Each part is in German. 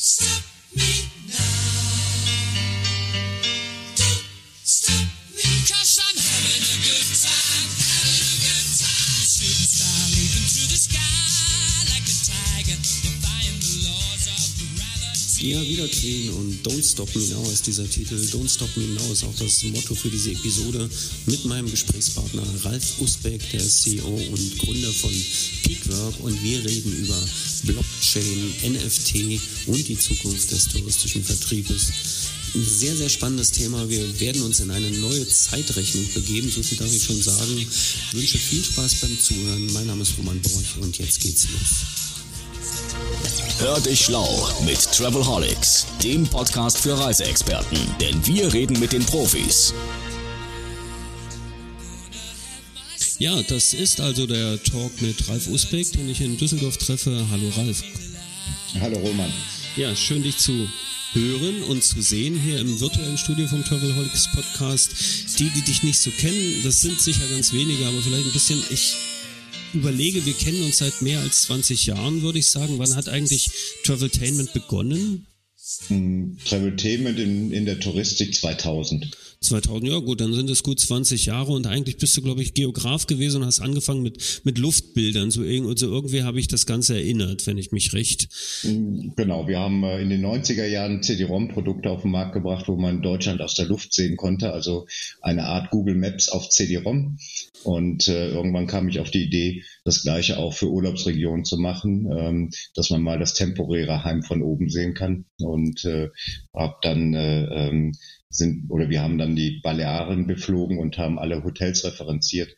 So wieder drehen und Don't Stop Me Now ist dieser Titel. Don't Stop Me Now ist auch das Motto für diese Episode mit meinem Gesprächspartner Ralf Usbeck, der ist CEO und Gründer von Peakwork und wir reden über Blockchain, NFT und die Zukunft des touristischen Vertriebes. Ein sehr, sehr spannendes Thema. Wir werden uns in eine neue Zeitrechnung begeben, so viel darf ich schon sagen. Ich wünsche viel Spaß beim Zuhören. Mein Name ist Roman Borch und jetzt geht's los. Hör dich schlau mit Travelholics, dem Podcast für Reiseexperten, denn wir reden mit den Profis. Ja, das ist also der Talk mit Ralf Usbeck, den ich in Düsseldorf treffe. Hallo Ralf. Hallo Roman. Ja, schön dich zu hören und zu sehen hier im virtuellen Studio vom Travelholics Podcast. Die, die dich nicht so kennen, das sind sicher ganz wenige, aber vielleicht ein bisschen. Ich überlege, wir kennen uns seit mehr als 20 Jahren, würde ich sagen. Wann hat eigentlich Traveltainment begonnen? Traveltainment in, in der Touristik 2000. 2000, ja gut, dann sind es gut 20 Jahre und eigentlich bist du, glaube ich, Geograf gewesen und hast angefangen mit, mit Luftbildern. So, irg so irgendwie habe ich das Ganze erinnert, wenn ich mich recht. Genau, wir haben äh, in den 90er Jahren CD-ROM-Produkte auf den Markt gebracht, wo man Deutschland aus der Luft sehen konnte, also eine Art Google Maps auf CD-ROM. Und äh, irgendwann kam ich auf die Idee, das gleiche auch für Urlaubsregionen zu machen, ähm, dass man mal das temporäre Heim von oben sehen kann. Und äh, habe dann äh, ähm, sind oder wir haben dann die Balearen beflogen und haben alle Hotels referenziert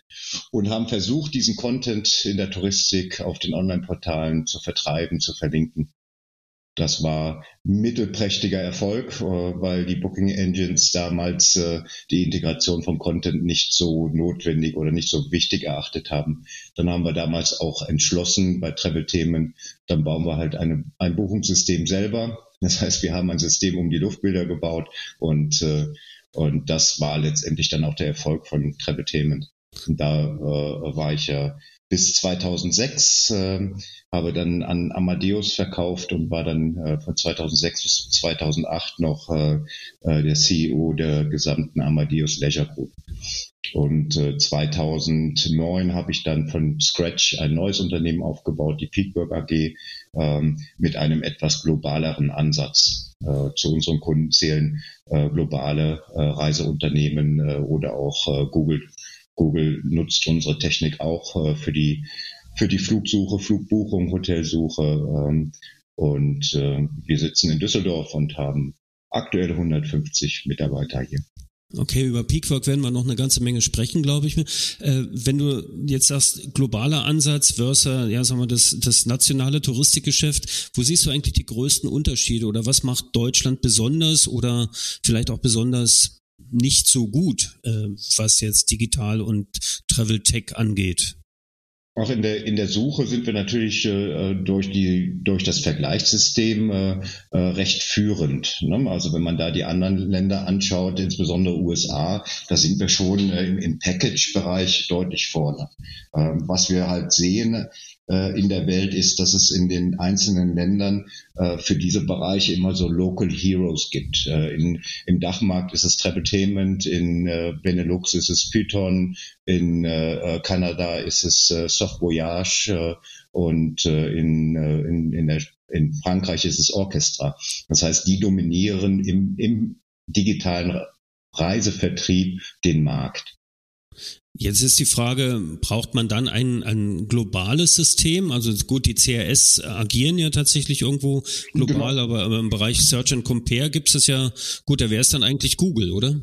und haben versucht, diesen Content in der Touristik auf den Online-Portalen zu vertreiben, zu verlinken. Das war mittelprächtiger Erfolg, äh, weil die Booking Engines damals äh, die Integration vom Content nicht so notwendig oder nicht so wichtig erachtet haben. Dann haben wir damals auch entschlossen bei Travel-Themen, dann bauen wir halt eine, ein Buchungssystem selber. Das heißt, wir haben ein System um die Luftbilder gebaut und, äh, und das war letztendlich dann auch der Erfolg von. Und da äh, war ich ja bis 2006, äh, habe dann an Amadeus verkauft und war dann äh, von 2006 bis 2008 noch äh, äh, der CEO der gesamten Amadeus Leisure Group. Und äh, 2009 habe ich dann von Scratch ein neues Unternehmen aufgebaut, die Peakwork AG, ähm, mit einem etwas globaleren Ansatz. Äh, zu unseren Kunden zählen äh, globale äh, Reiseunternehmen äh, oder auch äh, Google Google nutzt unsere Technik auch äh, für die für die Flugsuche, Flugbuchung, Hotelsuche. Ähm, und äh, wir sitzen in Düsseldorf und haben aktuell 150 Mitarbeiter hier. Okay, über Peakwork werden wir noch eine ganze Menge sprechen, glaube ich. Äh, wenn du jetzt sagst, globaler Ansatz versus, ja, sagen wir, das, das nationale Touristikgeschäft, wo siehst du eigentlich die größten Unterschiede oder was macht Deutschland besonders oder vielleicht auch besonders nicht so gut, äh, was jetzt Digital und Travel Tech angeht. Auch in der, in der Suche sind wir natürlich äh, durch, die, durch das Vergleichssystem äh, äh, recht führend. Ne? Also wenn man da die anderen Länder anschaut, insbesondere USA, da sind wir schon äh, im, im Package-Bereich deutlich vorne. Äh, was wir halt sehen, in der Welt ist, dass es in den einzelnen Ländern äh, für diese Bereiche immer so Local Heroes gibt. Äh, in, Im Dachmarkt ist es Traveltainment, in äh, Benelux ist es Python, in äh, äh, Kanada ist es äh, Soft Voyage äh, und äh, in, äh, in, in, der, in Frankreich ist es Orchestra. Das heißt, die dominieren im, im digitalen Reisevertrieb den Markt. Jetzt ist die Frage, braucht man dann ein, ein globales System? Also gut, die CRS agieren ja tatsächlich irgendwo global, genau. aber, im Bereich Search and Compare gibt es ja, gut, da wäre es dann eigentlich Google, oder?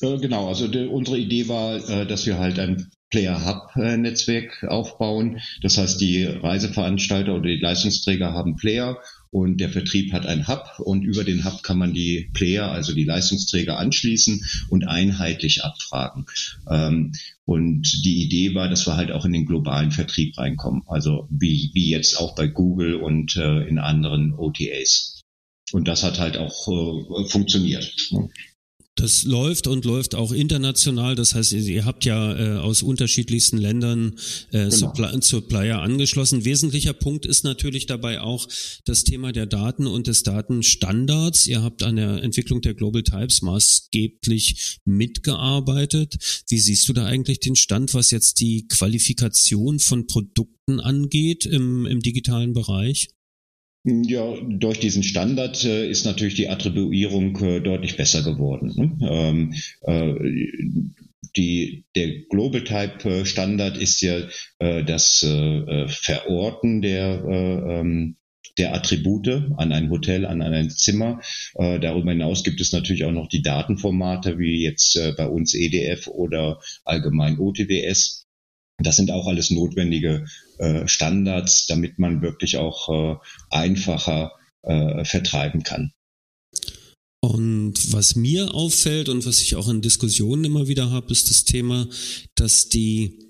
Äh, genau, also die, unsere Idee war, äh, dass wir halt ein Player-Hub-Netzwerk aufbauen. Das heißt, die Reiseveranstalter oder die Leistungsträger haben Player und der Vertrieb hat ein Hub und über den Hub kann man die Player, also die Leistungsträger anschließen und einheitlich abfragen. Ähm, und die Idee war, dass wir halt auch in den globalen Vertrieb reinkommen, also wie, wie jetzt auch bei Google und äh, in anderen OTAs. Und das hat halt auch äh, funktioniert. Das läuft und läuft auch international. Das heißt, ihr habt ja äh, aus unterschiedlichsten Ländern äh, genau. Supplier angeschlossen. Wesentlicher Punkt ist natürlich dabei auch das Thema der Daten und des Datenstandards. Ihr habt an der Entwicklung der Global Types maßgeblich mitgearbeitet. Wie siehst du da eigentlich den Stand, was jetzt die Qualifikation von Produkten angeht im, im digitalen Bereich? Ja, durch diesen Standard äh, ist natürlich die Attribuierung äh, deutlich besser geworden. Ne? Ähm, äh, die, der Global Type äh, Standard ist ja äh, das äh, Verorten der ähm, der Attribute an ein Hotel, an ein Zimmer. Äh, darüber hinaus gibt es natürlich auch noch die Datenformate wie jetzt äh, bei uns EDF oder allgemein OTWS. Das sind auch alles notwendige äh, Standards, damit man wirklich auch äh, einfacher äh, vertreiben kann. Und was mir auffällt und was ich auch in Diskussionen immer wieder habe, ist das Thema, dass die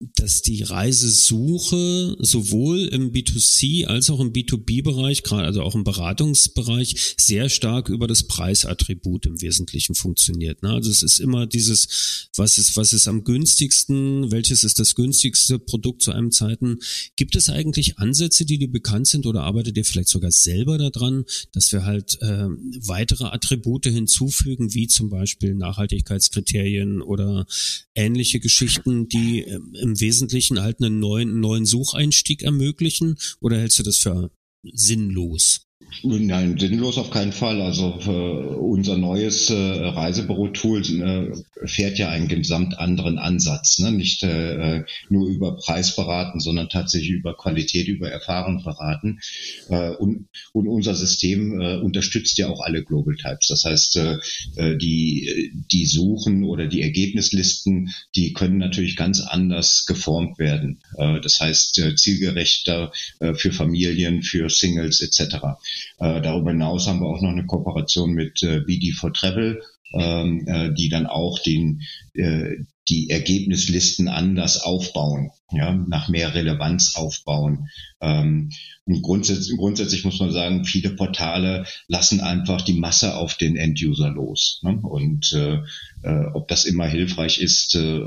dass die Reisesuche sowohl im B2C als auch im B2B-Bereich, gerade also auch im Beratungsbereich, sehr stark über das Preisattribut im Wesentlichen funktioniert. Ne? Also es ist immer dieses, was ist, was ist am günstigsten, welches ist das günstigste Produkt zu einem Zeiten. Gibt es eigentlich Ansätze, die dir bekannt sind oder arbeitet ihr vielleicht sogar selber daran, dass wir halt äh, weitere Attribute hinzufügen, wie zum Beispiel Nachhaltigkeitskriterien oder ähnliche Geschichten, die äh, im Wesentlichen halt einen neuen, neuen Sucheinstieg ermöglichen? Oder hältst du das für sinnlos? Nein, sinnlos auf keinen Fall. Also äh, unser neues äh, Reisebüro-Tool äh, fährt ja einen gesamt anderen Ansatz. Ne? Nicht äh, nur über Preis beraten, sondern tatsächlich über Qualität, über Erfahrung beraten. Äh, und, und unser System äh, unterstützt ja auch alle Global Types. Das heißt, äh, äh die, die Suchen oder die Ergebnislisten, die können natürlich ganz anders geformt werden. Äh, das heißt, äh, zielgerechter äh, für Familien, für Singles etc. Äh, darüber hinaus haben wir auch noch eine Kooperation mit äh, BD for Travel, ähm, äh, die dann auch den, äh, die Ergebnislisten anders aufbauen, ja, nach mehr Relevanz aufbauen. Ähm, und grundsätzlich, grundsätzlich muss man sagen, viele Portale lassen einfach die Masse auf den End-User los. Ne? Und äh, äh, ob das immer hilfreich ist, äh,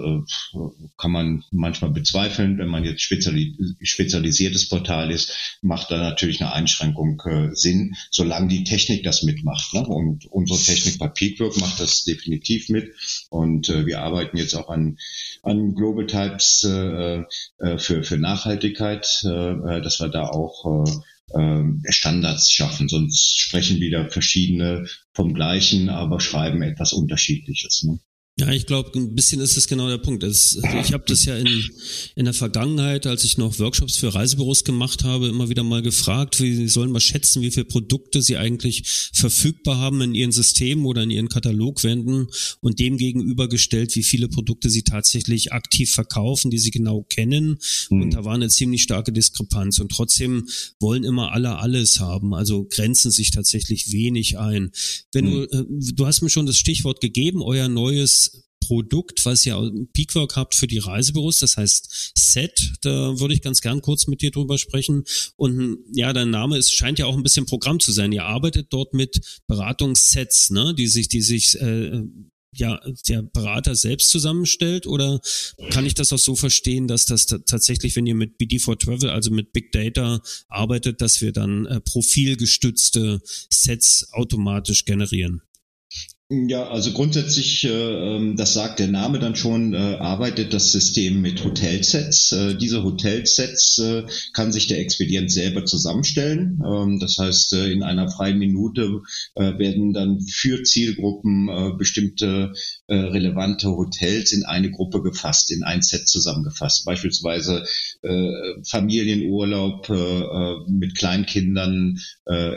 kann man manchmal bezweifeln. Wenn man jetzt speziali spezialisiertes Portal ist, macht da natürlich eine Einschränkung äh, Sinn, solange die Technik das mitmacht. Ne? Und unsere Technik bei Peakwork macht das definitiv mit. Und äh, wir arbeiten jetzt auch an, an Global Types äh, äh, für, für Nachhaltigkeit, äh, dass wir da auch äh, Standards schaffen. Sonst sprechen wieder verschiedene vom gleichen, aber schreiben etwas Unterschiedliches. Ne? Ja, ich glaube, ein bisschen ist das genau der Punkt. Es, also ich habe das ja in, in der Vergangenheit, als ich noch Workshops für Reisebüros gemacht habe, immer wieder mal gefragt, wie sie sollen mal schätzen, wie viele Produkte sie eigentlich verfügbar haben in ihren Systemen oder in ihren Katalogwänden und dem gegenübergestellt, wie viele Produkte sie tatsächlich aktiv verkaufen, die sie genau kennen. Mhm. Und da war eine ziemlich starke Diskrepanz. Und trotzdem wollen immer alle alles haben, also grenzen sich tatsächlich wenig ein. Wenn mhm. du, äh, du hast mir schon das Stichwort gegeben, euer neues Produkt, was ihr Peakwork habt für die Reisebüros, das heißt Set, da würde ich ganz gern kurz mit dir drüber sprechen. Und ja, dein Name ist, scheint ja auch ein bisschen Programm zu sein. Ihr arbeitet dort mit Beratungssets, ne, die sich, die sich äh, ja, der Berater selbst zusammenstellt oder kann ich das auch so verstehen, dass das tatsächlich, wenn ihr mit BD4 Travel, also mit Big Data arbeitet, dass wir dann äh, profilgestützte Sets automatisch generieren? Ja, also grundsätzlich, äh, ähm, das sagt der Name dann schon, äh, arbeitet das System mit Hotelsets. Äh, diese Hotelsets äh, kann sich der Expedient selber zusammenstellen. Ähm, das heißt, äh, in einer freien Minute äh, werden dann für Zielgruppen bestimmte relevante Hotels in eine Gruppe gefasst, in ein Set zusammengefasst. Beispielsweise Familienurlaub mit Kleinkindern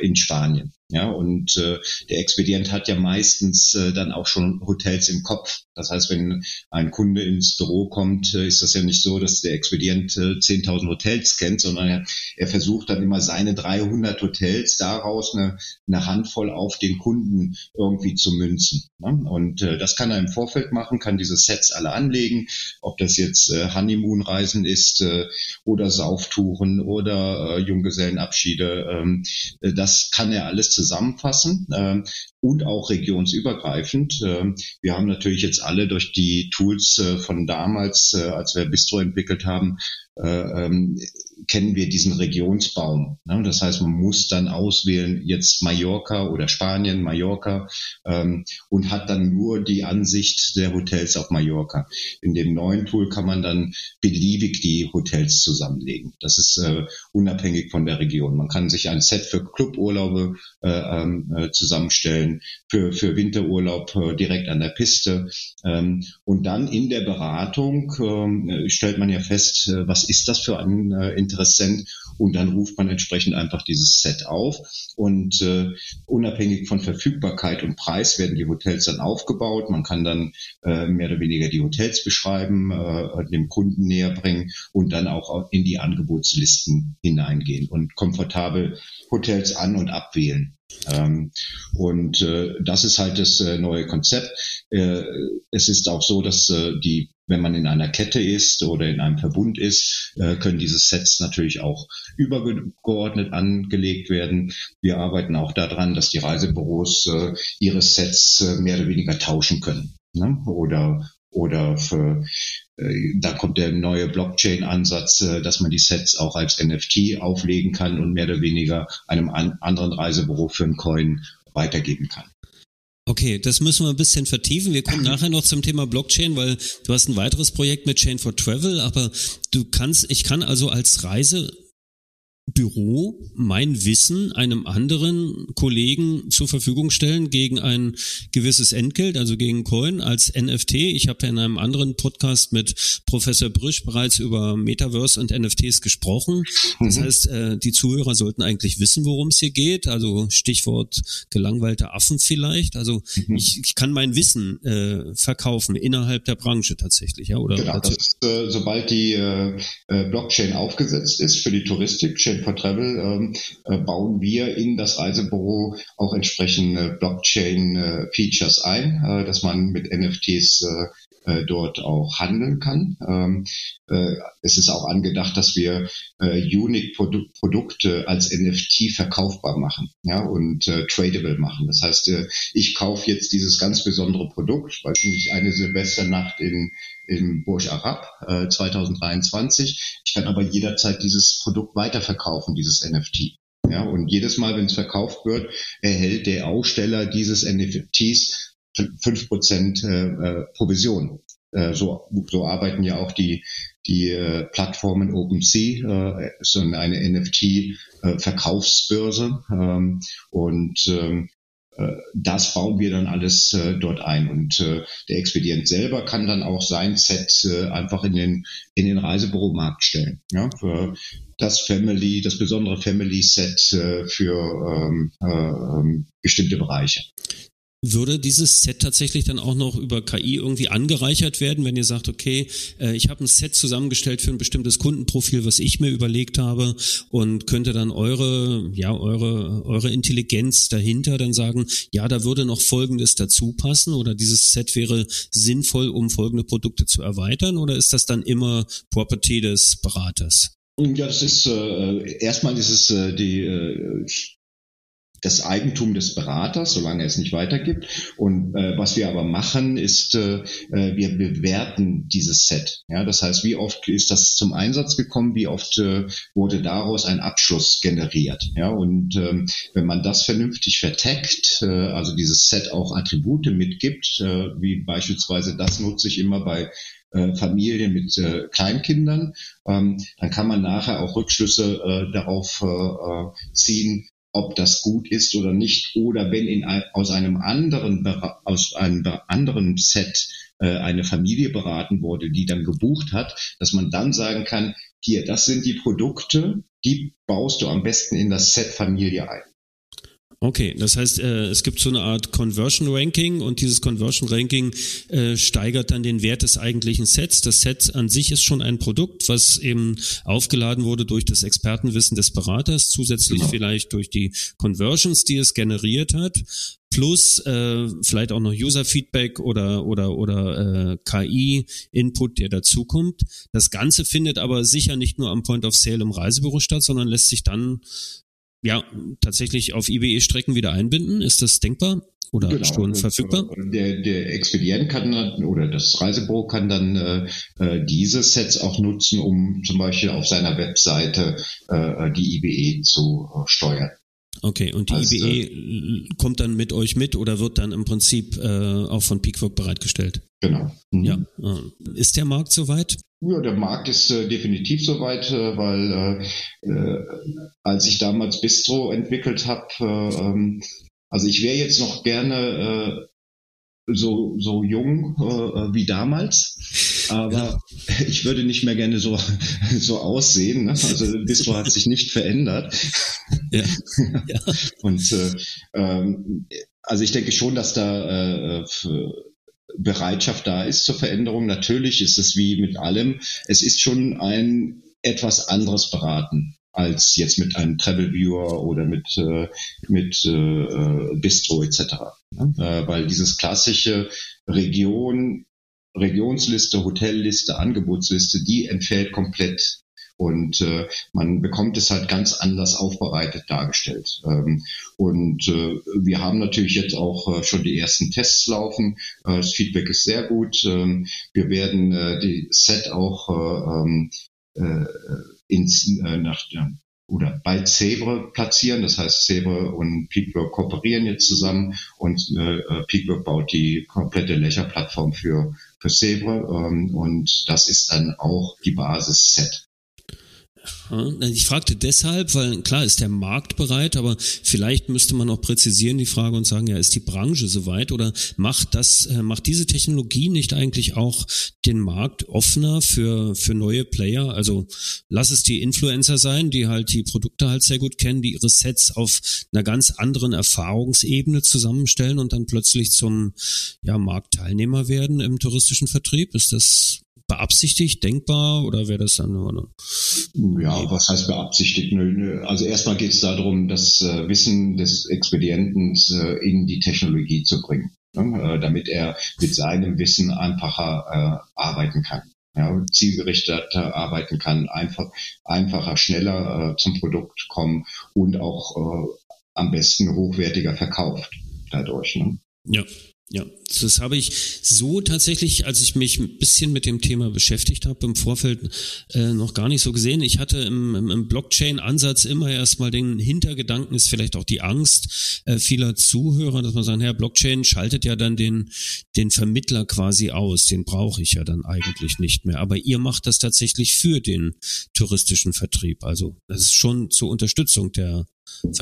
in Spanien. Ja, und äh, der Expedient hat ja meistens äh, dann auch schon Hotels im Kopf. Das heißt, wenn ein Kunde ins Büro kommt, äh, ist das ja nicht so, dass der Expedient äh, 10.000 Hotels kennt, sondern er, er, versucht dann immer seine 300 Hotels daraus eine, eine Handvoll auf den Kunden irgendwie zu münzen. Ne? Und äh, das kann er im Vorfeld machen, kann diese Sets alle anlegen, ob das jetzt äh, Honeymoon-Reisen ist äh, oder Sauftouren oder äh, Junggesellenabschiede. Ähm, das kann er alles zusammenfassen äh, und auch regionsübergreifend. Äh, wir haben natürlich jetzt alle durch die Tools äh, von damals, äh, als wir Bistro entwickelt haben, äh, ähm, kennen wir diesen Regionsbaum. Ne? Das heißt, man muss dann auswählen, jetzt Mallorca oder Spanien, Mallorca, ähm, und hat dann nur die Ansicht der Hotels auf Mallorca. In dem neuen Tool kann man dann beliebig die Hotels zusammenlegen. Das ist äh, unabhängig von der Region. Man kann sich ein Set für Cluburlaube äh, ähm, äh, zusammenstellen, für, für Winterurlaub äh, direkt an der Piste. Ähm, und dann in der Beratung äh, stellt man ja fest, äh, was ist das für ein Interessent und dann ruft man entsprechend einfach dieses Set auf und unabhängig von Verfügbarkeit und Preis werden die Hotels dann aufgebaut. Man kann dann mehr oder weniger die Hotels beschreiben, dem Kunden näher bringen und dann auch in die Angebotslisten hineingehen und komfortabel Hotels an- und abwählen. Ähm, und äh, das ist halt das äh, neue Konzept. Äh, es ist auch so, dass äh, die wenn man in einer Kette ist oder in einem Verbund ist, äh, können diese Sets natürlich auch übergeordnet angelegt werden. Wir arbeiten auch daran, dass die Reisebüros äh, ihre Sets äh, mehr oder weniger tauschen können. Ne? Oder oder für, da kommt der neue Blockchain-Ansatz, dass man die Sets auch als NFT auflegen kann und mehr oder weniger einem anderen Reisebüro für einen Coin weitergeben kann. Okay, das müssen wir ein bisschen vertiefen. Wir kommen nachher noch zum Thema Blockchain, weil du hast ein weiteres Projekt mit Chain for Travel, aber du kannst, ich kann also als Reise Büro mein Wissen einem anderen Kollegen zur Verfügung stellen gegen ein gewisses Entgelt, also gegen Coin als NFT. Ich habe ja in einem anderen Podcast mit Professor Brüsch bereits über Metaverse und NFTs gesprochen. Das mhm. heißt, äh, die Zuhörer sollten eigentlich wissen, worum es hier geht. Also Stichwort gelangweilte Affen vielleicht. Also mhm. ich, ich, kann mein Wissen äh, verkaufen innerhalb der Branche tatsächlich, ja? Oder genau, das ist, äh, sobald die äh, äh, Blockchain aufgesetzt ist für die Touristik, Chain for Travel ähm, äh, bauen wir in das Reisebüro auch entsprechende Blockchain-Features äh, ein, äh, dass man mit NFTs äh, dort auch handeln kann. Ähm, äh, es ist auch angedacht, dass wir äh, Unique-Produkte als NFT verkaufbar machen ja, und äh, tradable machen. Das heißt, äh, ich kaufe jetzt dieses ganz besondere Produkt, weil eine Silvesternacht in im Burj Arab äh, 2023. Ich kann aber jederzeit dieses Produkt weiterverkaufen, dieses NFT. Ja, und jedes Mal, wenn es verkauft wird, erhält der Aussteller dieses NFTs fünf Prozent äh, äh, Provision. Äh, so, so arbeiten ja auch die, die äh, Plattformen OpenSea, äh, so eine NFT-Verkaufsbörse. Äh, ähm, und ähm, äh, das bauen wir dann alles äh, dort ein. Und äh, der Expedient selber kann dann auch sein Set äh, einfach in den, in den Reisebüromarkt stellen. Ja, für das Family, das besondere Family Set äh, für ähm, äh, ähm, bestimmte Bereiche. Würde dieses Set tatsächlich dann auch noch über KI irgendwie angereichert werden, wenn ihr sagt, okay, äh, ich habe ein Set zusammengestellt für ein bestimmtes Kundenprofil, was ich mir überlegt habe und könnte dann eure, ja, eure, eure Intelligenz dahinter dann sagen, ja, da würde noch Folgendes dazu passen oder dieses Set wäre sinnvoll, um folgende Produkte zu erweitern oder ist das dann immer Property des Beraters? Ja, das ist äh, erstmal ist es äh, die äh, das Eigentum des Beraters, solange er es nicht weitergibt. Und äh, was wir aber machen, ist, äh, äh, wir bewerten dieses Set. Ja, das heißt, wie oft ist das zum Einsatz gekommen, wie oft äh, wurde daraus ein Abschluss generiert. Ja, und ähm, wenn man das vernünftig verteckt, äh, also dieses Set auch Attribute mitgibt, äh, wie beispielsweise das nutze ich immer bei äh, Familien mit äh, Kleinkindern, ähm, dann kann man nachher auch Rückschlüsse äh, darauf äh, äh ziehen, ob das gut ist oder nicht, oder wenn in, aus einem anderen, aus einem anderen Set äh, eine Familie beraten wurde, die dann gebucht hat, dass man dann sagen kann, hier, das sind die Produkte, die baust du am besten in das Set Familie ein. Okay, das heißt, äh, es gibt so eine Art Conversion Ranking und dieses Conversion Ranking äh, steigert dann den Wert des eigentlichen Sets. Das Set an sich ist schon ein Produkt, was eben aufgeladen wurde durch das Expertenwissen des Beraters, zusätzlich genau. vielleicht durch die Conversions, die es generiert hat plus äh, vielleicht auch noch User-Feedback oder oder oder äh, KI-Input, der dazukommt. Das Ganze findet aber sicher nicht nur am Point of Sale im Reisebüro statt, sondern lässt sich dann ja tatsächlich auf IBE-Strecken wieder einbinden? Ist das denkbar? Oder genau. schon verfügbar? Der, der Expedient kann dann, oder das Reisebüro kann dann äh, äh, diese Sets auch nutzen, um zum Beispiel auf seiner Webseite äh, die IBE zu äh, steuern. Okay, und die also, IBE äh, kommt dann mit euch mit oder wird dann im Prinzip äh, auch von Peakwork bereitgestellt? Genau. Mhm. Ja. Ist der Markt soweit? Ja, der Markt ist äh, definitiv soweit, äh, weil äh, äh, als ich damals Bistro entwickelt habe, äh, ähm, also ich wäre jetzt noch gerne äh, so, so jung äh, wie damals, aber ich würde nicht mehr gerne so, so aussehen. Ne? Also Bistro hat sich nicht verändert. Ja. ja. Und äh, ähm, also ich denke schon, dass da äh, Bereitschaft da ist zur Veränderung. Natürlich ist es wie mit allem, es ist schon ein etwas anderes Beraten als jetzt mit einem Travel Viewer oder mit, äh, mit äh, äh Bistro etc. Ne? Äh, weil dieses klassische Region, Regionsliste, Hotelliste, Angebotsliste, die entfällt komplett. Und äh, man bekommt es halt ganz anders aufbereitet dargestellt. Ähm, und äh, wir haben natürlich jetzt auch äh, schon die ersten Tests laufen. Äh, das Feedback ist sehr gut. Ähm, wir werden äh, die Set auch äh, ähm, äh, ins, äh, nach, oder bei Zebre platzieren. Das heißt, Zebre und Peakwork kooperieren jetzt zusammen und äh, Peakwork baut die komplette Lächerplattform für, für Zebre ähm, und das ist dann auch die Basis-Set. Ich fragte deshalb, weil klar ist der Markt bereit, aber vielleicht müsste man auch präzisieren die Frage und sagen, ja, ist die Branche soweit oder macht das, äh, macht diese Technologie nicht eigentlich auch den Markt offener für, für neue Player? Also lass es die Influencer sein, die halt die Produkte halt sehr gut kennen, die ihre Sets auf einer ganz anderen Erfahrungsebene zusammenstellen und dann plötzlich zum ja, Marktteilnehmer werden im touristischen Vertrieb. Ist das beabsichtigt, denkbar oder wäre das dann nur? Ja, was heißt beabsichtigt? Also erstmal geht es darum, das äh, Wissen des Expedienten äh, in die Technologie zu bringen, ne? äh, damit er mit seinem Wissen einfacher arbeiten kann. Ja, zielgerichteter arbeiten kann, einfach, einfacher, schneller zum Produkt kommen und auch am besten hochwertiger verkauft dadurch. Ne? Ja, ja, das habe ich so tatsächlich, als ich mich ein bisschen mit dem Thema beschäftigt habe, im Vorfeld äh, noch gar nicht so gesehen. Ich hatte im, im, im Blockchain-Ansatz immer erstmal den Hintergedanken, ist vielleicht auch die Angst äh, vieler Zuhörer, dass man sagt, Herr Blockchain schaltet ja dann den, den Vermittler quasi aus, den brauche ich ja dann eigentlich nicht mehr. Aber ihr macht das tatsächlich für den touristischen Vertrieb. Also das ist schon zur Unterstützung der,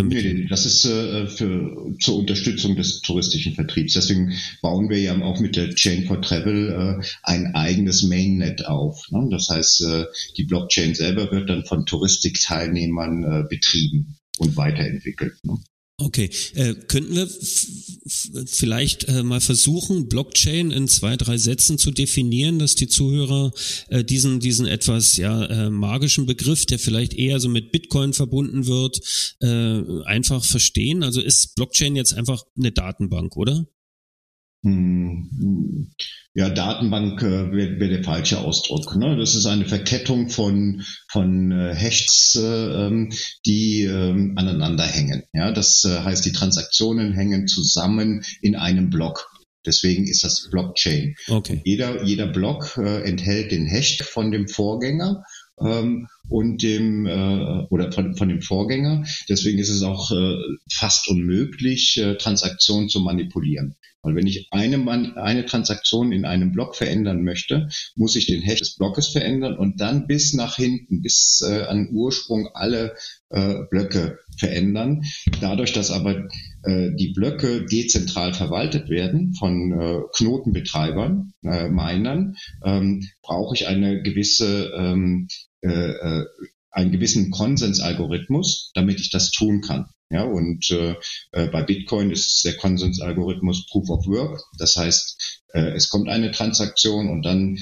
Nee, das ist äh, für, zur Unterstützung des touristischen Vertriebs. Deswegen bauen wir ja auch mit der Chain for Travel äh, ein eigenes Mainnet auf. Ne? Das heißt, äh, die Blockchain selber wird dann von Touristikteilnehmern äh, betrieben und weiterentwickelt. Ne? Okay, äh, könnten wir vielleicht äh, mal versuchen, Blockchain in zwei, drei Sätzen zu definieren, dass die Zuhörer äh, diesen, diesen etwas ja, äh, magischen Begriff, der vielleicht eher so mit Bitcoin verbunden wird, äh, einfach verstehen? Also ist Blockchain jetzt einfach eine Datenbank, oder? Hm, ja, Datenbank äh, wäre wär der falsche Ausdruck. Ne? Das ist eine Verkettung von, von äh, Hashes, äh, ähm, die äh, aneinander hängen. Ja? Das äh, heißt, die Transaktionen hängen zusammen in einem Block. Deswegen ist das Blockchain. Okay. Jeder, jeder Block äh, enthält den Hash von dem Vorgänger ähm, und dem äh, oder von, von dem Vorgänger. Deswegen ist es auch äh, fast unmöglich, äh, Transaktionen zu manipulieren. Weil wenn ich eine, eine Transaktion in einem Block verändern möchte, muss ich den Hash des Blockes verändern und dann bis nach hinten, bis äh, an Ursprung alle äh, Blöcke verändern. Dadurch, dass aber äh, die Blöcke dezentral verwaltet werden von äh, Knotenbetreibern, äh, Minern, ähm, brauche ich eine gewisse ähm, äh, äh, einen gewissen Konsensalgorithmus, damit ich das tun kann. Ja, und äh, äh, bei Bitcoin ist der Konsensalgorithmus Proof of Work. Das heißt, äh, es kommt eine Transaktion und dann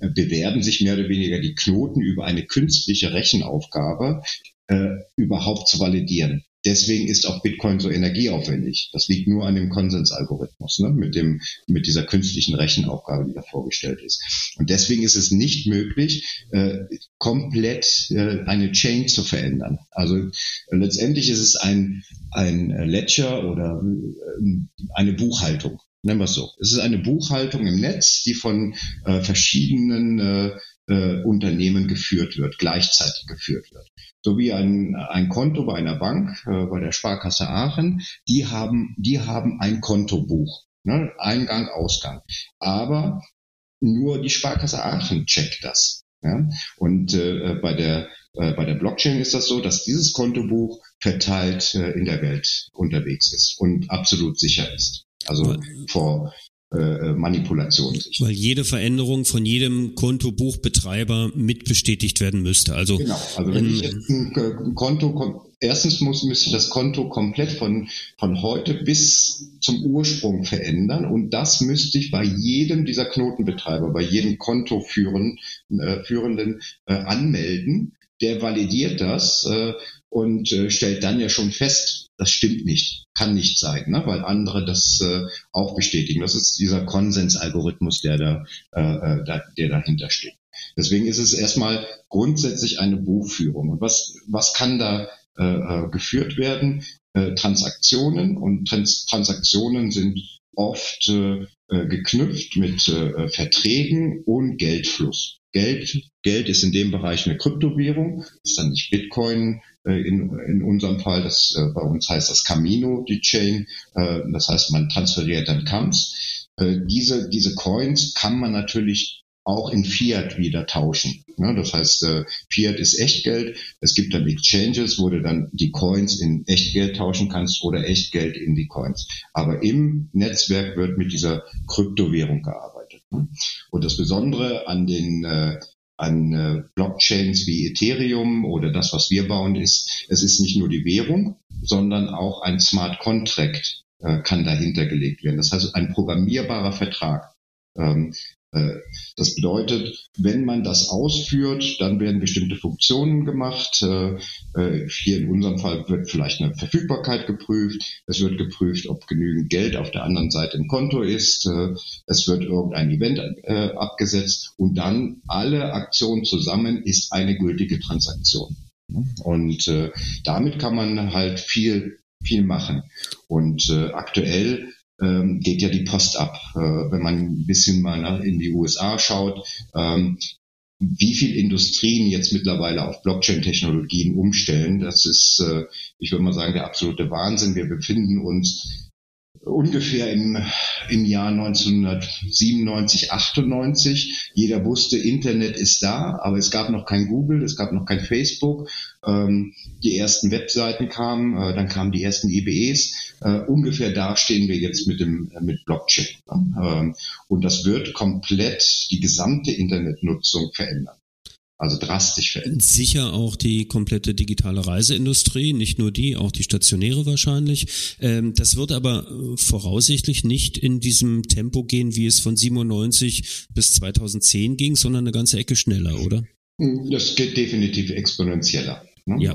äh, bewerben sich mehr oder weniger die Knoten über eine künstliche Rechenaufgabe äh, überhaupt zu validieren. Deswegen ist auch Bitcoin so energieaufwendig. Das liegt nur an dem Konsensalgorithmus, ne? mit dem, mit dieser künstlichen Rechenaufgabe, die da vorgestellt ist. Und deswegen ist es nicht möglich, äh, komplett äh, eine Chain zu verändern. Also äh, letztendlich ist es ein, ein Ledger oder äh, eine Buchhaltung. Nennen wir es so. Es ist eine Buchhaltung im Netz, die von äh, verschiedenen äh, Unternehmen geführt wird, gleichzeitig geführt wird. So wie ein, ein Konto bei einer Bank, äh, bei der Sparkasse Aachen, die haben, die haben ein Kontobuch, ne? Eingang, Ausgang. Aber nur die Sparkasse Aachen checkt das. Ja? Und äh, bei der äh, bei der Blockchain ist das so, dass dieses Kontobuch verteilt äh, in der Welt unterwegs ist und absolut sicher ist. Also vor äh, Manipulation. Weil jede Veränderung von jedem Kontobuchbetreiber mit bestätigt werden müsste. Also, genau, also wenn ähm, ich jetzt ein Konto, erstens muss, müsste ich das Konto komplett von, von heute bis zum Ursprung verändern und das müsste ich bei jedem dieser Knotenbetreiber, bei jedem Kontoführenden äh, Führenden, äh, anmelden. Der validiert das äh, und äh, stellt dann ja schon fest, das stimmt nicht, kann nicht sein, ne? weil andere das äh, auch bestätigen. Das ist dieser Konsensalgorithmus, der da, äh, äh da, der dahinter steht. Deswegen ist es erstmal grundsätzlich eine Buchführung. Und was, was kann da äh, äh geführt werden? Äh, Transaktionen und Trans Transaktionen sind oft äh, äh geknüpft mit äh, Verträgen und Geldfluss. Geld, Geld ist in dem Bereich eine Kryptowährung, ist dann nicht Bitcoin, äh, in, in unserem Fall, das, äh, bei uns heißt das Camino, die Chain. Äh, das heißt, man transferiert dann Kams. diese, diese Coins kann man natürlich auch in Fiat wieder tauschen. Ne? Das heißt, Fiat ist Echtgeld. Es gibt dann Exchanges, wo du dann die Coins in Echtgeld tauschen kannst oder Echtgeld in die Coins. Aber im Netzwerk wird mit dieser Kryptowährung gearbeitet. Und das Besondere an den an äh, Blockchains wie Ethereum oder das, was wir bauen, ist, es ist nicht nur die Währung, sondern auch ein Smart Contract äh, kann dahinter gelegt werden. Das heißt, ein programmierbarer Vertrag. Ähm, äh, das bedeutet, wenn man das ausführt, dann werden bestimmte Funktionen gemacht. Äh, äh, hier in unserem Fall wird vielleicht eine Verfügbarkeit geprüft. Es wird geprüft, ob genügend Geld auf der anderen Seite im Konto ist. Es wird irgendein Event abgesetzt und dann alle Aktionen zusammen ist eine gültige Transaktion. Und damit kann man halt viel viel machen. Und aktuell ähm, geht ja die Post ab. Äh, wenn man ein bisschen mal nach, in die USA schaut, ähm, wie viel Industrien jetzt mittlerweile auf Blockchain-Technologien umstellen, das ist, äh, ich würde mal sagen, der absolute Wahnsinn. Wir befinden uns ungefähr im, im Jahr 1997, 98. Jeder wusste, Internet ist da, aber es gab noch kein Google, es gab noch kein Facebook. Ähm, die ersten Webseiten kamen, äh, dann kamen die ersten IBEs. Äh, ungefähr da stehen wir jetzt mit dem äh, mit Blockchain. Ähm, und das wird komplett die gesamte Internetnutzung verändern also drastisch verändert. Sicher auch die komplette digitale Reiseindustrie, nicht nur die, auch die stationäre wahrscheinlich. Ähm, das wird aber äh, voraussichtlich nicht in diesem Tempo gehen, wie es von 97 bis 2010 ging, sondern eine ganze Ecke schneller, oder? Das geht definitiv exponentieller. Ne? Ja.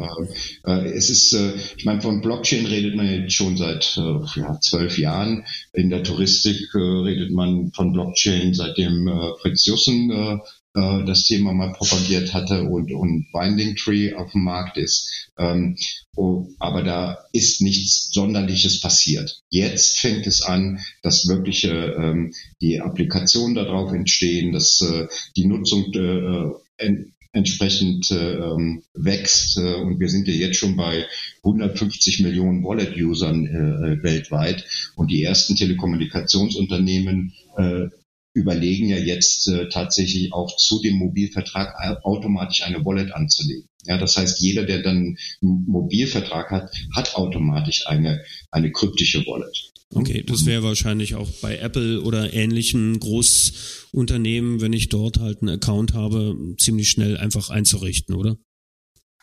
Äh, äh, es ist, äh, ich meine, von Blockchain redet man jetzt schon seit äh, ja, zwölf Jahren. In der Touristik redet man von Blockchain, seitdem Fritz Jussen äh, das Thema mal propagiert hatte und, und Binding Tree auf dem Markt ist. Ähm, oh, aber da ist nichts Sonderliches passiert. Jetzt fängt es an, dass wirkliche ähm, die Applikationen darauf entstehen, dass äh, die Nutzung äh, en entsprechend äh, ähm, wächst. Äh, und wir sind ja jetzt schon bei 150 Millionen Wallet-Usern äh, weltweit. Und die ersten Telekommunikationsunternehmen äh, überlegen ja jetzt äh, tatsächlich auch zu dem Mobilvertrag automatisch eine Wallet anzulegen. Ja, das heißt, jeder, der dann einen Mobilvertrag hat, hat automatisch eine, eine kryptische Wallet. Okay, das wäre wahrscheinlich auch bei Apple oder ähnlichen Großunternehmen, wenn ich dort halt einen Account habe, ziemlich schnell einfach einzurichten, oder?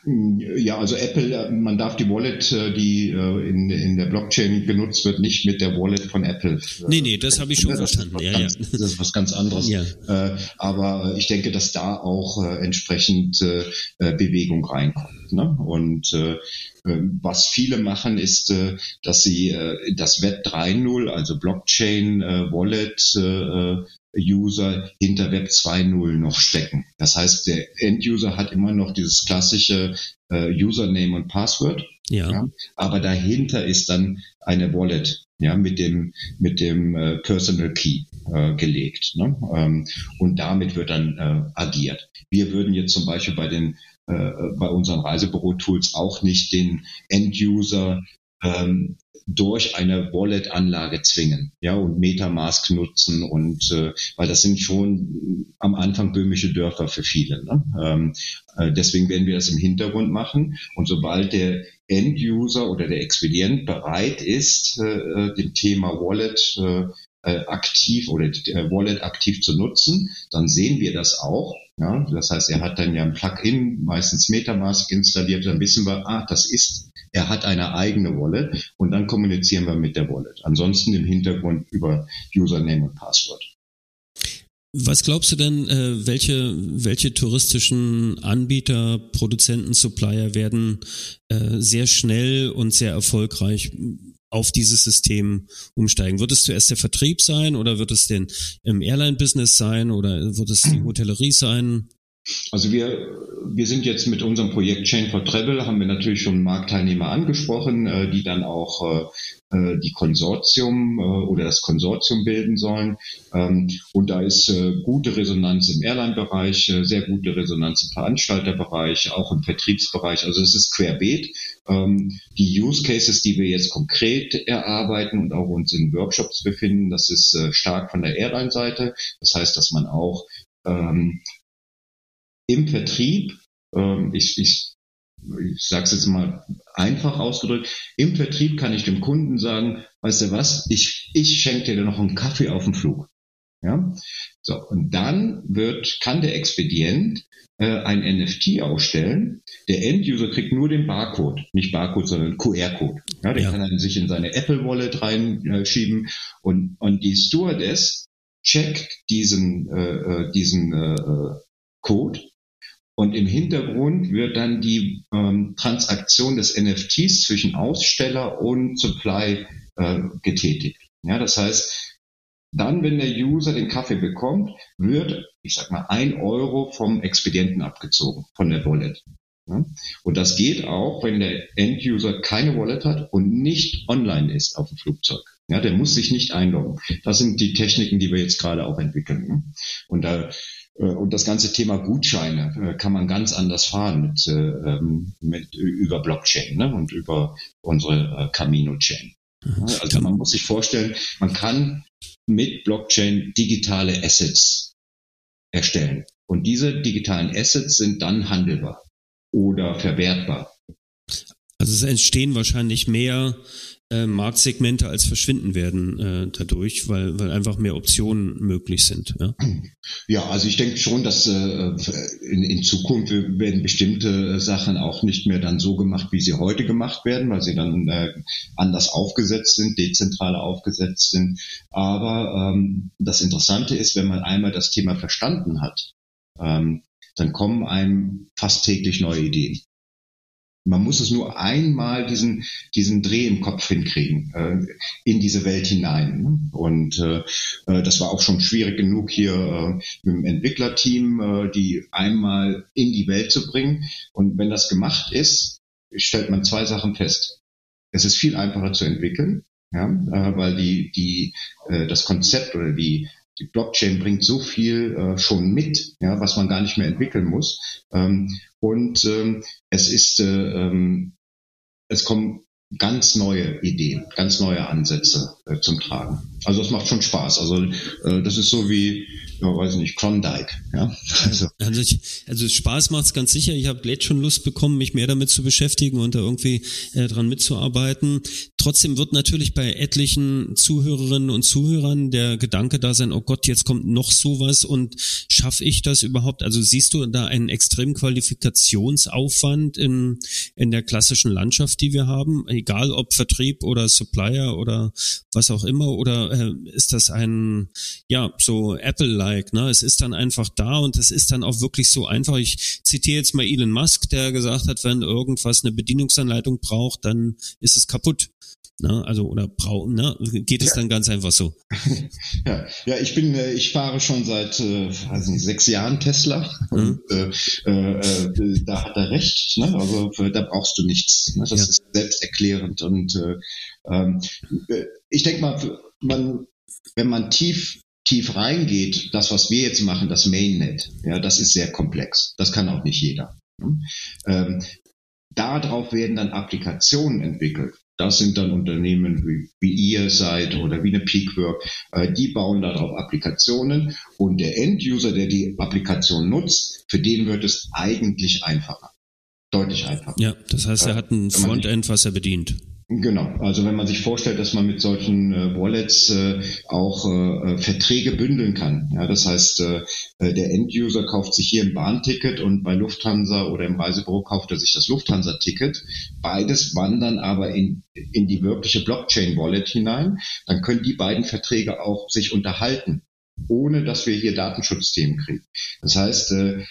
Ja, also Apple, man darf die Wallet, äh, die äh, in, in der Blockchain genutzt wird, nicht mit der Wallet von Apple. Äh, nee, nee, das habe ich schon das verstanden. Ja, ganz, ja. Das ist was ganz anderes. Ja. Aber ich denke, dass da auch entsprechend Bewegung reinkommt. Ne? Und äh, was viele machen, ist, äh, dass sie äh, das Web 3.0, also Blockchain, äh, Wallet, äh, User hinter Web 2.0 noch stecken. Das heißt, der End-User hat immer noch dieses klassische äh, Username und Password. Ja. ja. Aber dahinter ist dann eine Wallet, ja, mit dem, mit dem äh, Personal Key äh, gelegt. Ne? Ähm, und damit wird dann äh, agiert. Wir würden jetzt zum Beispiel bei den äh, bei unseren Reisebüro-Tools auch nicht den End-User ähm, durch eine Wallet-Anlage zwingen, ja, und Metamask nutzen und äh, weil das sind schon am Anfang böhmische Dörfer für viele. Ne? Ähm, äh, deswegen werden wir das im Hintergrund machen und sobald der End-User oder der Expedient bereit ist, äh, äh dem Thema Wallet äh, äh, aktiv oder äh, Wallet aktiv zu nutzen, dann sehen wir das auch. Ja? Das heißt, er hat dann ja ein Plugin, meistens Metamask installiert, dann wissen wir, ah, das ist er hat eine eigene Wallet und dann kommunizieren wir mit der Wallet. Ansonsten im Hintergrund über Username und Passwort. Was glaubst du denn, äh, welche, welche touristischen Anbieter, Produzenten, Supplier werden äh, sehr schnell und sehr erfolgreich auf dieses System umsteigen? Wird es zuerst der Vertrieb sein oder wird es den im Airline-Business sein oder wird es die Hotellerie sein? Also wir, wir sind jetzt mit unserem Projekt Chain for Travel, haben wir natürlich schon Marktteilnehmer angesprochen, äh, die dann auch äh, äh, die Konsortium oder das Konsortium bilden sollen. Ähm, und da ist gute Resonanz im Airline-Bereich, sehr gute Resonanz im Veranstalterbereich, auch im Vertriebsbereich. Also es ist querbeet. Ähm, die Use Cases, die wir jetzt konkret erarbeiten und auch uns in Workshops befinden, das ist stark von der Airline-Seite. Das heißt, dass man auch ähm, im Vertrieb, ähm, ich, ich, ich sage es jetzt mal einfach ausgedrückt, im Vertrieb kann ich dem Kunden sagen, weißt du was, ich, ich schenke dir noch einen Kaffee auf dem Flug. Ja? So, und dann wird, kann der Expedient äh, ein NFT ausstellen. Der End-User kriegt nur den Barcode, nicht Barcode, sondern QR-Code. Ja, den ja. kann er sich in seine Apple Wallet reinschieben und, und die Stewardess checkt diesen, äh, äh diesen äh, äh Code und im Hintergrund wird dann die ähm, Transaktion des NFTs zwischen Aussteller und Supply äh, getätigt. Ja, das heißt, dann, wenn der User den Kaffee bekommt, wird, ich sag mal, ein Euro vom Expedienten abgezogen, von der Wallet. Und das geht auch, wenn der End-User keine Wallet hat und nicht online ist auf dem Flugzeug. Ja, der muss sich nicht einloggen. Das sind die Techniken, die wir jetzt gerade auch entwickeln. Ne? Und da äh, und das ganze Thema Gutscheine äh, kann man ganz anders fahren mit, äh, ähm, mit über Blockchain ne? und über unsere Camino-Chain. Mhm. Also man muss sich vorstellen, man kann mit Blockchain digitale Assets erstellen. Und diese digitalen Assets sind dann handelbar oder verwertbar. Also es entstehen wahrscheinlich mehr äh, Marktsegmente als verschwinden werden äh, dadurch, weil, weil einfach mehr Optionen möglich sind. Ja, ja also ich denke schon, dass äh, in, in Zukunft werden bestimmte Sachen auch nicht mehr dann so gemacht, wie sie heute gemacht werden, weil sie dann äh, anders aufgesetzt sind, dezentraler aufgesetzt sind. Aber ähm, das Interessante ist, wenn man einmal das Thema verstanden hat, ähm, dann kommen einem fast täglich neue Ideen. Man muss es nur einmal diesen, diesen Dreh im Kopf hinkriegen, äh, in diese Welt hinein. Ne? Und äh, äh, das war auch schon schwierig genug hier äh, mit dem Entwicklerteam, äh, die einmal in die Welt zu bringen. Und wenn das gemacht ist, stellt man zwei Sachen fest. Es ist viel einfacher zu entwickeln, ja, äh, weil die, die, äh, das Konzept oder die, die Blockchain bringt so viel äh, schon mit, ja, was man gar nicht mehr entwickeln muss. Ähm, und ähm, es ist, äh, ähm, es kommen ganz neue Ideen, ganz neue Ansätze äh, zum Tragen. Also es macht schon Spaß. Also äh, das ist so wie, ja, weiß ich nicht, Klondike. Ja? Also, also, ich, also Spaß macht's ganz sicher. Ich habe jetzt schon Lust bekommen, mich mehr damit zu beschäftigen und da irgendwie äh, dran mitzuarbeiten. Trotzdem wird natürlich bei etlichen Zuhörerinnen und Zuhörern der Gedanke da sein, oh Gott, jetzt kommt noch sowas und schaffe ich das überhaupt? Also siehst du da einen extremen Qualifikationsaufwand in, in der klassischen Landschaft, die wir haben? Egal ob Vertrieb oder Supplier oder was auch immer, oder äh, ist das ein, ja, so Apple like. Ne? Es ist dann einfach da und es ist dann auch wirklich so einfach. Ich zitiere jetzt mal Elon Musk, der gesagt hat, wenn irgendwas eine Bedienungsanleitung braucht, dann ist es kaputt. Ne? Also oder brauchen, ne? Geht es ja. dann ganz einfach so. Ja, ja ich bin, äh, ich fahre schon seit äh, weiß nicht, sechs Jahren Tesla mhm. und äh, äh, äh, da hat er recht. Ne? Also da brauchst du nichts. Ne? Das ja. ist selbsterklärend und äh, ähm, ich denke mal, man, wenn man tief tief reingeht, das, was wir jetzt machen, das Mainnet, ja, das ist sehr komplex. Das kann auch nicht jeder. Ne? Ähm, darauf werden dann Applikationen entwickelt. Das sind dann Unternehmen wie, wie ihr seid oder wie eine Peakwork. Äh, die bauen darauf Applikationen und der End-User, der die Applikation nutzt, für den wird es eigentlich einfacher. Deutlich einfacher. Ja, das heißt, er hat ein Frontend, was er bedient. Genau, also wenn man sich vorstellt, dass man mit solchen äh, Wallets äh, auch äh, äh, Verträge bündeln kann. Ja, das heißt, äh, äh, der Enduser kauft sich hier ein Bahnticket und bei Lufthansa oder im Reisebüro kauft er sich das Lufthansa-Ticket. Beides wandern aber in, in die wirkliche Blockchain-Wallet hinein. Dann können die beiden Verträge auch sich unterhalten, ohne dass wir hier Datenschutzthemen kriegen. Das heißt, äh,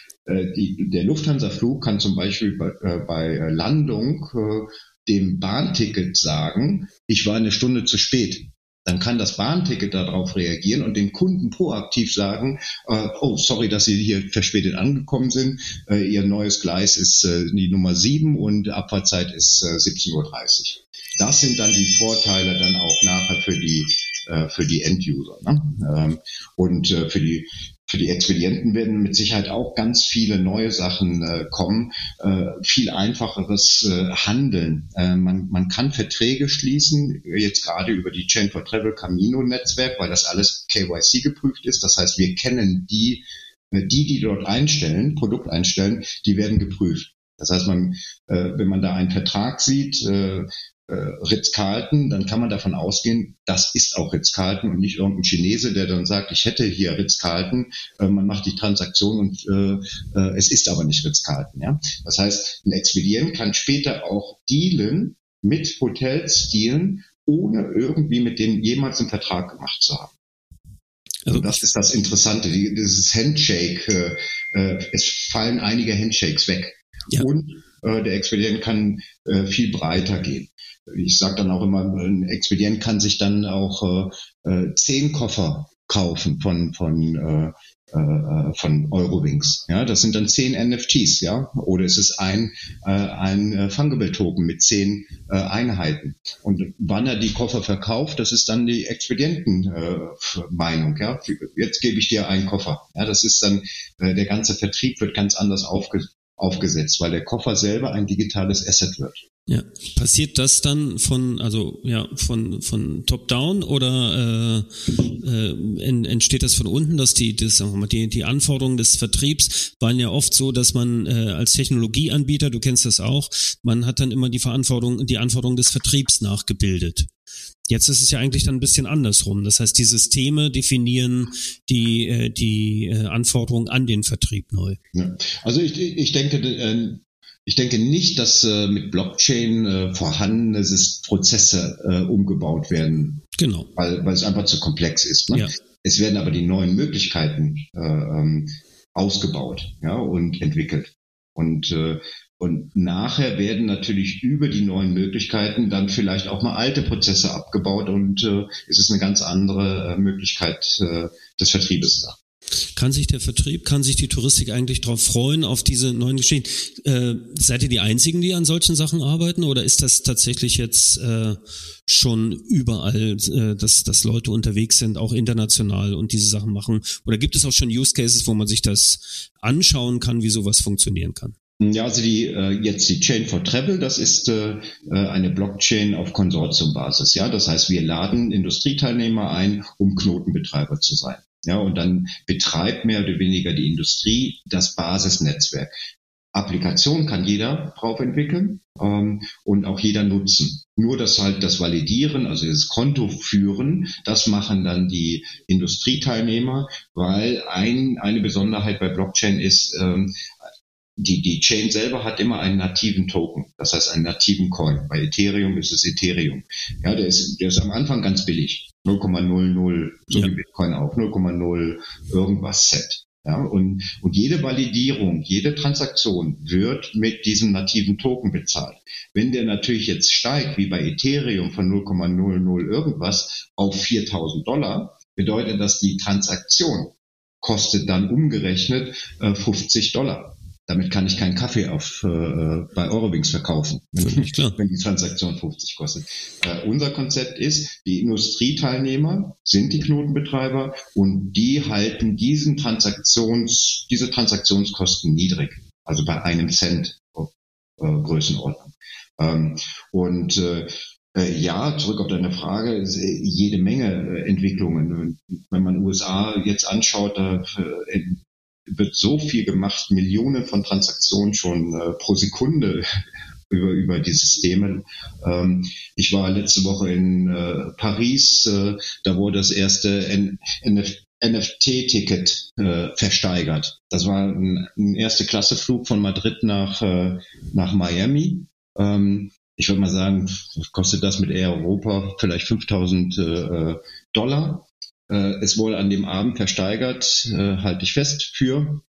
die, der Lufthansa-Flug kann zum Beispiel bei, äh, bei Landung äh, dem Bahnticket sagen, ich war eine Stunde zu spät. Dann kann das Bahnticket darauf reagieren und dem Kunden proaktiv sagen, äh, oh, sorry, dass Sie hier verspätet angekommen sind. Äh, Ihr neues Gleis ist äh, die Nummer 7 und Abfahrtzeit ist 17.30 Uhr. Das sind dann die Vorteile dann auch nachher für die äh, für die End-User. Ne? Ähm, und äh, für die für die Expedienten werden mit Sicherheit auch ganz viele neue Sachen äh, kommen, äh, viel einfacheres äh, Handeln. Äh, man, man kann Verträge schließen, jetzt gerade über die Chain for Travel Camino Netzwerk, weil das alles KYC geprüft ist. Das heißt, wir kennen die, äh, die, die dort einstellen, Produkt einstellen, die werden geprüft. Das heißt, man, äh, wenn man da einen Vertrag sieht, äh, Ritz-Carlton, dann kann man davon ausgehen, das ist auch Ritz-Carlton und nicht irgendein Chinese, der dann sagt, ich hätte hier Ritz-Carlton, äh, man macht die Transaktion und äh, äh, es ist aber nicht Ritz-Carlton. Ja? Das heißt, ein Expedient kann später auch dealen mit Hotels dealen, ohne irgendwie mit denen jemals einen Vertrag gemacht zu haben. Also das ist das Interessante, dieses Handshake, äh, äh, es fallen einige Handshakes weg. Ja. Und äh, der Expedient kann äh, viel breiter gehen ich sage dann auch immer, ein Expedient kann sich dann auch äh, äh, zehn Koffer kaufen von von äh, äh, von Eurowings. Ja, das sind dann zehn NFTs, ja, oder es ist ein äh, ein äh, Fungible Token mit zehn äh, Einheiten. Und wann er die Koffer verkauft, das ist dann die Expedienten-Meinung. Äh, ja, jetzt gebe ich dir einen Koffer. Ja, das ist dann äh, der ganze Vertrieb wird ganz anders aufge aufgesetzt, weil der Koffer selber ein digitales Asset wird. Ja, passiert das dann von also ja von von top down oder äh, äh, entsteht das von unten, dass die das sagen wir mal die die Anforderungen des Vertriebs waren ja oft so, dass man äh, als Technologieanbieter, du kennst das auch, man hat dann immer die Verantwortung die Anforderungen des Vertriebs nachgebildet. Jetzt ist es ja eigentlich dann ein bisschen andersrum. Das heißt, die Systeme definieren die, äh, die äh, Anforderungen an den Vertrieb neu. Ja. Also ich, ich denke, äh, ich denke nicht, dass mit Blockchain vorhandene Prozesse umgebaut werden. Genau. Weil, weil es einfach zu komplex ist. Ne? Ja. Es werden aber die neuen Möglichkeiten äh, ähm, ausgebaut ja, und entwickelt. Und, äh, und nachher werden natürlich über die neuen Möglichkeiten dann vielleicht auch mal alte Prozesse abgebaut und äh, es ist eine ganz andere äh, Möglichkeit äh, des Vertriebes da. Kann sich der Vertrieb, kann sich die Touristik eigentlich darauf freuen, auf diese neuen Geschichten? Äh, seid ihr die Einzigen, die an solchen Sachen arbeiten oder ist das tatsächlich jetzt äh, schon überall, äh, dass, dass Leute unterwegs sind, auch international und diese Sachen machen? Oder gibt es auch schon Use Cases, wo man sich das anschauen kann, wie sowas funktionieren kann? Ja, also die äh, jetzt die Chain for Travel, das ist äh, äh, eine Blockchain auf Konsortiumbasis. Ja, das heißt, wir laden Industrieteilnehmer ein, um Knotenbetreiber zu sein. Ja, und dann betreibt mehr oder weniger die Industrie das Basisnetzwerk. Applikation kann jeder drauf entwickeln ähm, und auch jeder nutzen. Nur das halt das Validieren, also das Konto führen, das machen dann die Industrieteilnehmer, weil ein, eine Besonderheit bei Blockchain ist, ähm, die, die Chain selber hat immer einen nativen Token, das heißt einen nativen Coin. Bei Ethereum ist es Ethereum. Ja, der ist, der ist am Anfang ganz billig. 0,00, so Ja. wie Bitcoin auch, 0,0 irgendwas Cent. Ja, und, und jede Validierung, jede Transaktion wird mit diesem nativen Token bezahlt. Wenn der natürlich jetzt steigt, wie bei Ethereum von 0,00 irgendwas auf 4000 Dollar, bedeutet das, die Transaktion kostet dann umgerechnet äh, 50 Dollar. Damit kann ich keinen Kaffee auf, äh, bei Eurowings verkaufen, Völlig klar. wenn die Transaktion 50 kostet. Äh, unser Konzept ist, die Industrieteilnehmer sind die Knotenbetreiber und die halten diesen Transaktions, diese Transaktionskosten niedrig, also bei einem Cent äh, Größenordnung. Ähm, und äh, äh, ja, zurück auf deine Frage, äh, jede Menge äh, Entwicklungen. Wenn man USA jetzt anschaut, da wird so viel gemacht, Millionen von Transaktionen schon äh, pro Sekunde über, über die Systeme. Ähm, ich war letzte Woche in äh, Paris, äh, da wurde das erste NFT-Ticket äh, versteigert. Das war ein, ein erste Klasse-Flug von Madrid nach, äh, nach Miami. Ähm, ich würde mal sagen, kostet das mit Air Europa? Vielleicht 5000 äh, Dollar. Äh, es wurde an dem Abend versteigert, äh, halte ich fest, für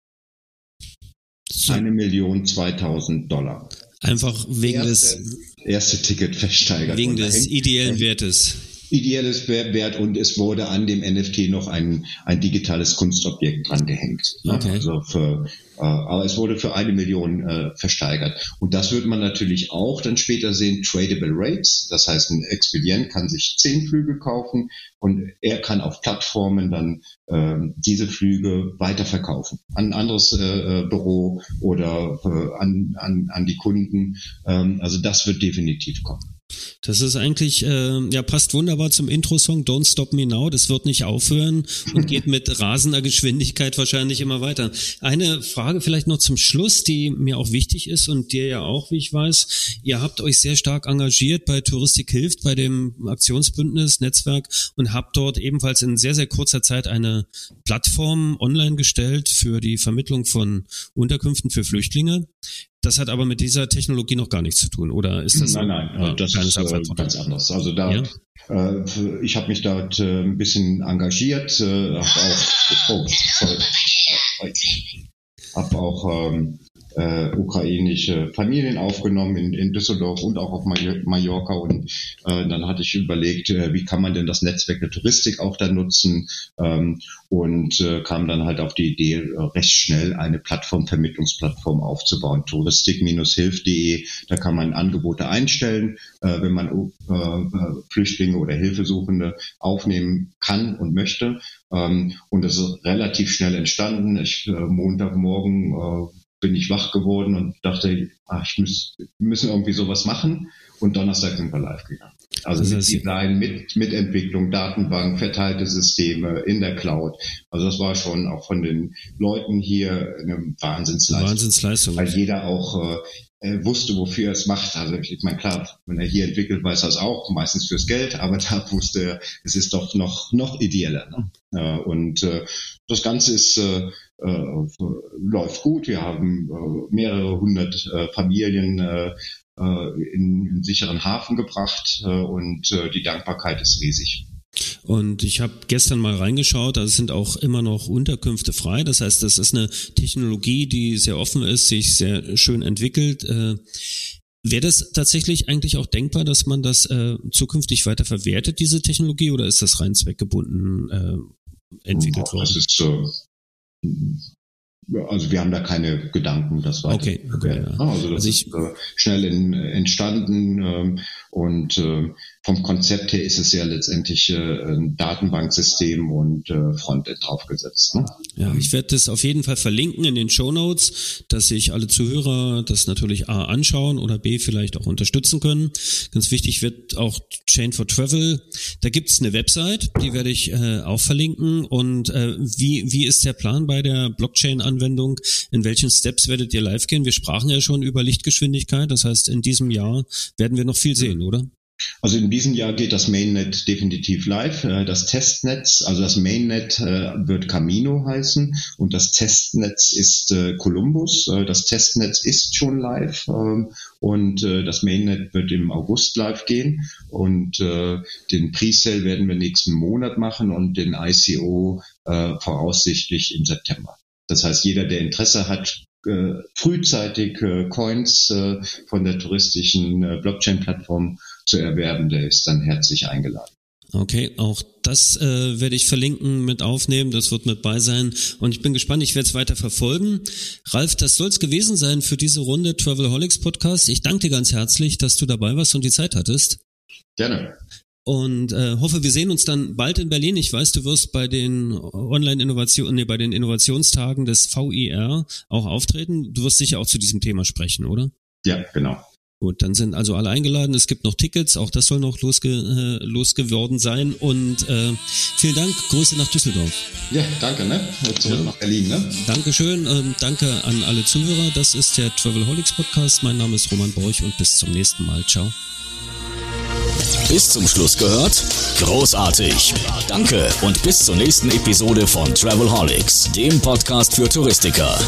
eine Million 2000 Dollar. Einfach wegen erste, des, erste Ticket versteigert. wegen des ideellen Wertes. Ideelles Wer- Wert und es wurde an dem NFT noch ein, ein digitales Kunstobjekt dran gehängt. Ne? Okay. Also für, äh, aber es wurde für eine Million äh, versteigert. Und das wird man natürlich auch dann später sehen, tradable rates. Das heißt, ein Expedient kann sich zehn Flüge kaufen und er kann auf Plattformen dann ähm, diese Flüge weiterverkaufen an ein anderes äh, äh, Büro oder äh, an, an, an die Kunden. Ähm, also das wird definitiv kommen. Das ist eigentlich, äh, ja, passt wunderbar zum Intro-Song Don't Stop Me Now. Das wird nicht aufhören und geht mit rasender Geschwindigkeit wahrscheinlich immer weiter. Eine Frage vielleicht noch zum Schluss, die mir auch wichtig ist und dir ja auch, wie ich weiß. Ihr habt euch sehr stark engagiert bei Touristik hilft, bei dem Aktionsbündnis Netzwerk und habt dort ebenfalls in sehr, sehr kurzer Zeit eine Plattform online gestellt für die Vermittlung von Unterkünften für Flüchtlinge. Das hat aber mit dieser Technologie noch gar nichts zu tun, oder ist das? Nein, nein, Ja, das ist äh, ganz anders. Also da, Ja. äh, ich habe mich dort äh, ein bisschen engagiert, äh, habe auch, oh, habe auch ähm, äh, ukrainische Familien aufgenommen in, in Düsseldorf und auch auf Mallorca. Und äh, dann hatte ich überlegt, äh, wie kann man denn das Netzwerk der Touristik auch da nutzen? Ähm, und äh, kam dann halt auf die Idee, äh, recht schnell eine Plattform, Vermittlungsplattform aufzubauen, touristik-hilf.de, da kann man Angebote einstellen, äh, wenn man äh, äh, Flüchtlinge oder Hilfesuchende aufnehmen kann und möchte. Ähm, und das ist relativ schnell entstanden. Ich, äh, Montagmorgen äh, bin ich wach geworden und dachte, ach, ich muss, wir müssen irgendwie sowas machen. Und Donnerstag sind wir live gegangen. Also Das mit Design, mit, mit Entwicklung, Datenbank, verteilte Systeme in der Cloud. Also das war schon auch von den Leuten hier eine Wahnsinnsleistung. Wahnsinnsleistung. Weil jeder auch äh, äh, wusste, wofür er es macht. Also ich meine, klar, wenn er hier entwickelt, weiß er es auch, meistens fürs Geld, aber da wusste er, es ist doch noch, noch ideeller. Ne? Äh, und äh, das Ganze ist äh, läuft gut. Wir haben mehrere hundert Familien in einen sicheren Hafen gebracht und die Dankbarkeit ist riesig. Und ich habe gestern mal reingeschaut, da sind auch immer noch Unterkünfte frei. Das heißt, das ist eine Technologie, die sehr offen ist, sich sehr schön entwickelt. Äh, Wäre das tatsächlich eigentlich auch denkbar, dass man das äh, zukünftig weiter verwertet, diese Technologie, oder ist das rein zweckgebunden äh, entwickelt Das worden? ist äh, also wir haben da keine Gedanken, das weiter Okay, okay, verwerten. ja. Also das Also ich- ist äh, schnell in, entstanden ähm, und äh, vom Konzept her ist es ja letztendlich äh, ein Datenbanksystem und äh, Frontend draufgesetzt. Ne? Ja, ich werde das auf jeden Fall verlinken in den Show Notes, dass sich alle Zuhörer das natürlich A anschauen oder B vielleicht auch unterstützen können. Ganz wichtig wird auch Chain for Travel. Da gibt's eine Website, die werde ich äh, auch verlinken. Und äh, wie, wie ist der Plan bei der Blockchain-Anwendung? In welchen Steps werdet ihr live gehen? Wir sprachen ja schon über Lichtgeschwindigkeit. Das heißt, in diesem Jahr werden wir noch viel sehen, oder? Also in diesem Jahr geht das Mainnet definitiv live. Äh, das Testnetz, also das Mainnet äh, wird Camino heißen und das Testnetz ist äh, Columbus. Das Testnetz ist schon live ähm, und das Mainnet wird im August live gehen und den Presale werden wir nächsten Monat machen und den ICO voraussichtlich im September. Das heißt, jeder, der Interesse hat, frühzeitig Coins von der touristischen Blockchain-Plattform zu erwerben, der ist dann herzlich eingeladen. Okay, auch das äh, werde ich verlinken, mit aufnehmen, das wird mit bei sein und ich bin gespannt, ich werde es weiter verfolgen. Ralf, das soll es gewesen sein für diese Runde Travelholics Podcast. Ich danke dir ganz herzlich, dass du dabei warst und die Zeit hattest. Gerne. Und äh, hoffe, wir sehen uns dann bald in Berlin. Ich weiß, du wirst bei den Online-Innovationen, nee, bei den Innovationstagen des VIR auch auftreten. Du wirst sicher auch zu diesem Thema sprechen, oder? Ja, genau. Gut, dann sind also alle eingeladen. Es gibt noch Tickets, auch das soll noch losge äh, losgeworden sein. Und äh, vielen Dank, Grüße nach Düsseldorf. Ja, danke, ne? Zurück ja. nach Berlin, ne? Dankeschön, ähm, danke an alle Zuhörer. Das ist der Travelholics Podcast. Mein Name ist Roman Borch und bis zum nächsten Mal. Ciao. Bis zum Schluss gehört? Großartig. Danke und bis zur nächsten Episode von Travelholics, dem Podcast für Touristiker.